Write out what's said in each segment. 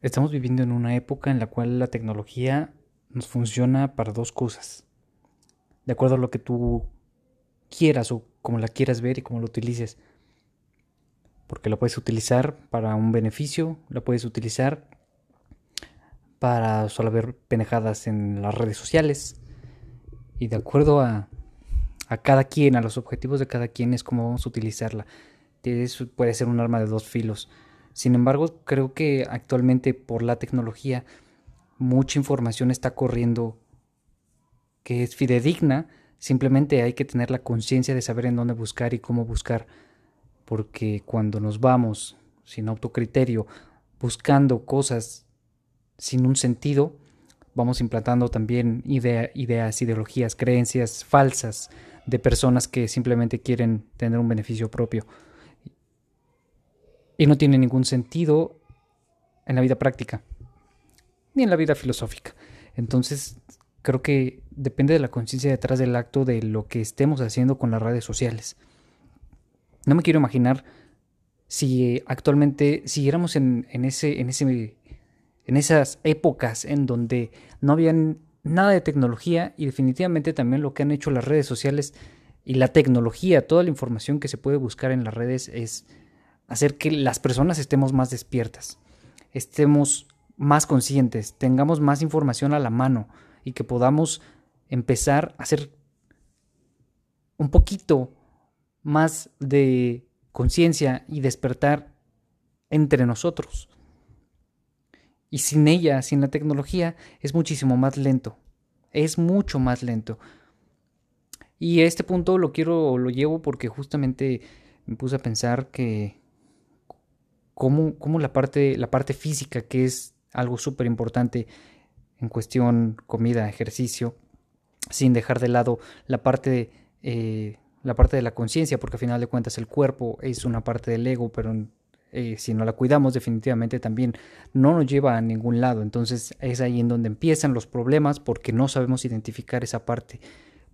Estamos viviendo en una época en la cual la tecnología nos funciona para dos cosas. De acuerdo a lo que tú quieras o como la quieras ver y como lo utilices. Porque la puedes utilizar para un beneficio, la puedes utilizar para solo ver penejadas en las redes sociales. Y de acuerdo a, a cada quien, a los objetivos de cada quien, es como vamos a utilizarla. puede ser un arma de dos filos. Sin embargo, creo que actualmente por la tecnología mucha información está corriendo que es fidedigna, simplemente hay que tener la conciencia de saber en dónde buscar y cómo buscar, porque cuando nos vamos sin autocriterio, buscando cosas sin un sentido, vamos implantando también ideas, ideologías, creencias falsas de personas que simplemente quieren tener un beneficio propio y no tiene ningún sentido en la vida práctica ni en la vida filosófica. Entonces, creo que depende de la conciencia detrás del acto de lo que estemos haciendo con las redes sociales. No me quiero imaginar si actualmente siguiéramos en, en, ese, en, ese, en esas épocas en donde no había nada de tecnología y definitivamente también lo que han hecho las redes sociales y la tecnología, toda la información que se puede buscar en las redes es hacer que las personas estemos más despiertas, estemos más conscientes, tengamos más información a la mano y que podamos empezar a hacer un poquito más de conciencia y despertar entre nosotros. Y sin ella, sin la tecnología, es muchísimo más lento. Es mucho más lento. Y este punto lo quiero, lo llevo porque justamente me puse a pensar que cómo, la, parte, física, que es algo súper importante en cuestión comida, ejercicio, sin dejar de lado la parte, eh, la parte de la conciencia, porque al final de cuentas el cuerpo es una parte del ego, pero eh, si no la cuidamos definitivamente también no nos lleva a ningún lado. Entonces es ahí en donde empiezan los problemas porque no sabemos identificar esa parte.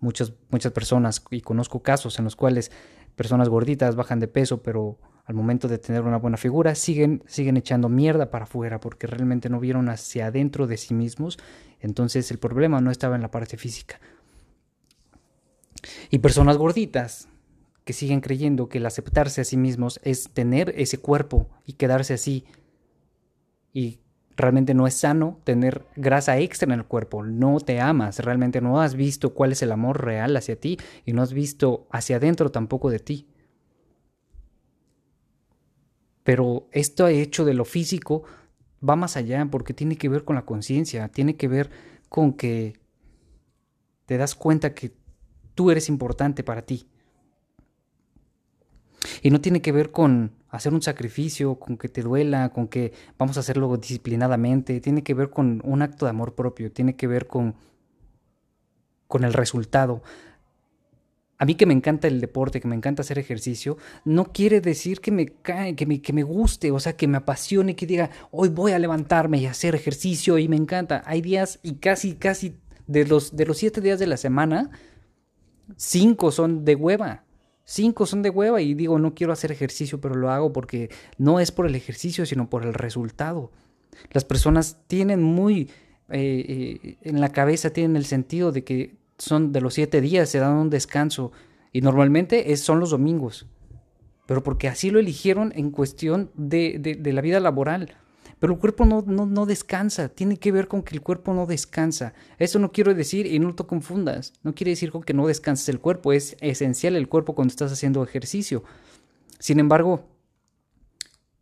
Muchas, muchas personas, y conozco casos en los cuales personas gorditas bajan de peso, pero al momento de tener una buena figura, siguen, siguen echando mierda para afuera porque realmente no vieron hacia adentro de sí mismos. Entonces el problema no estaba en la parte física. Y personas gorditas que siguen creyendo que el aceptarse a sí mismos es tener ese cuerpo y quedarse así. Y realmente no es sano tener grasa extra en el cuerpo. No te amas, realmente no has visto cuál es el amor real hacia ti y no has visto hacia adentro tampoco de ti. Pero esto hecho de lo físico va más allá porque tiene que ver con la conciencia, tiene que ver con que te das cuenta que tú eres importante para ti. Y no tiene que ver con hacer un sacrificio, con que te duela, con que vamos a hacerlo disciplinadamente, tiene que ver con un acto de amor propio, tiene que ver con, con el resultado a mí que me encanta el deporte, que me encanta hacer ejercicio, no quiere decir que me cae, que me, que me guste, o sea, que me apasione, que diga, hoy voy a levantarme y hacer ejercicio y me encanta. Hay días y casi, casi de los, de los siete días de la semana, cinco son de hueva. Cinco son de hueva y digo, no quiero hacer ejercicio, pero lo hago porque no es por el ejercicio, sino por el resultado. Las personas tienen muy eh, eh, en la cabeza, tienen el sentido de que son de los siete días, se dan un descanso y normalmente es, son los domingos, pero porque así lo eligieron en cuestión de, de, la vida laboral. Pero el cuerpo no, no, no, descansa, tiene que ver con que el cuerpo no descansa. Eso no quiero decir, y no te confundas, no quiere decir con que no descanses el cuerpo, es esencial el cuerpo cuando estás haciendo ejercicio. Sin embargo,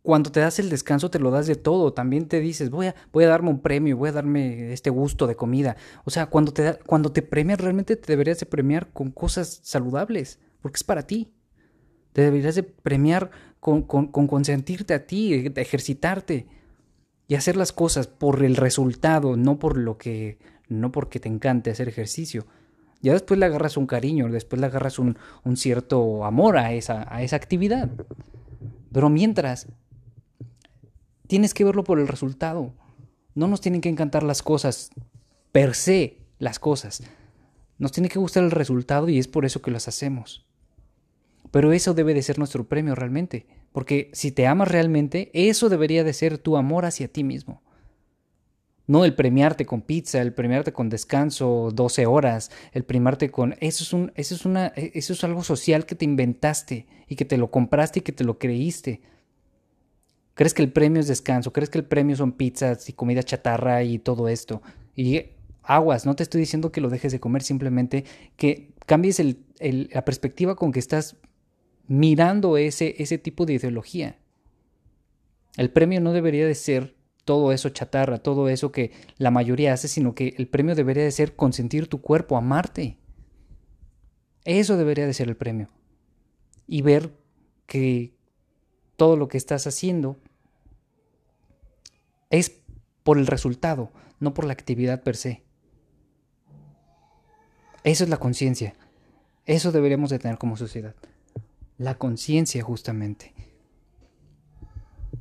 cuando te das el descanso te lo das de todo. También te dices, voy a, voy a darme un premio, voy a darme este gusto de comida. O sea, cuando te, cuando te premias realmente te deberías de premiar con cosas saludables, porque es para ti. Te deberías de premiar con, con, con consentirte a ti, ejercitarte y hacer las cosas por el resultado, no por lo que, no porque te encante hacer ejercicio. Ya después le agarras un cariño, después le agarras un, un cierto amor a esa, a esa actividad. Pero mientras Tienes que verlo por el resultado. No nos tienen que encantar las cosas per se, las cosas. Nos tiene que gustar el resultado y es por eso que las hacemos. Pero eso debe de ser nuestro premio realmente, porque si te amas realmente, eso debería de ser tu amor hacia ti mismo. No el premiarte con pizza, el premiarte con descanso 12 horas, el premiarte con... Eso es, un, eso, es una, eso es algo social que te inventaste y que te lo compraste y que te lo creíste. ¿Crees que el premio es descanso? ¿Crees que el premio son pizzas y comida chatarra y todo esto? Y aguas, no te estoy diciendo que lo dejes de comer, simplemente que cambies la perspectiva con que estás mirando ese, ese tipo de ideología. El premio no debería de ser todo eso chatarra, todo eso que la mayoría hace, sino que el premio debería de ser consentir tu cuerpo, amarte. Eso debería de ser el premio. Y ver que todo lo que estás haciendo es por el resultado, no por la actividad per se. Eso es la conciencia. Eso deberíamos de tener como sociedad. La conciencia justamente.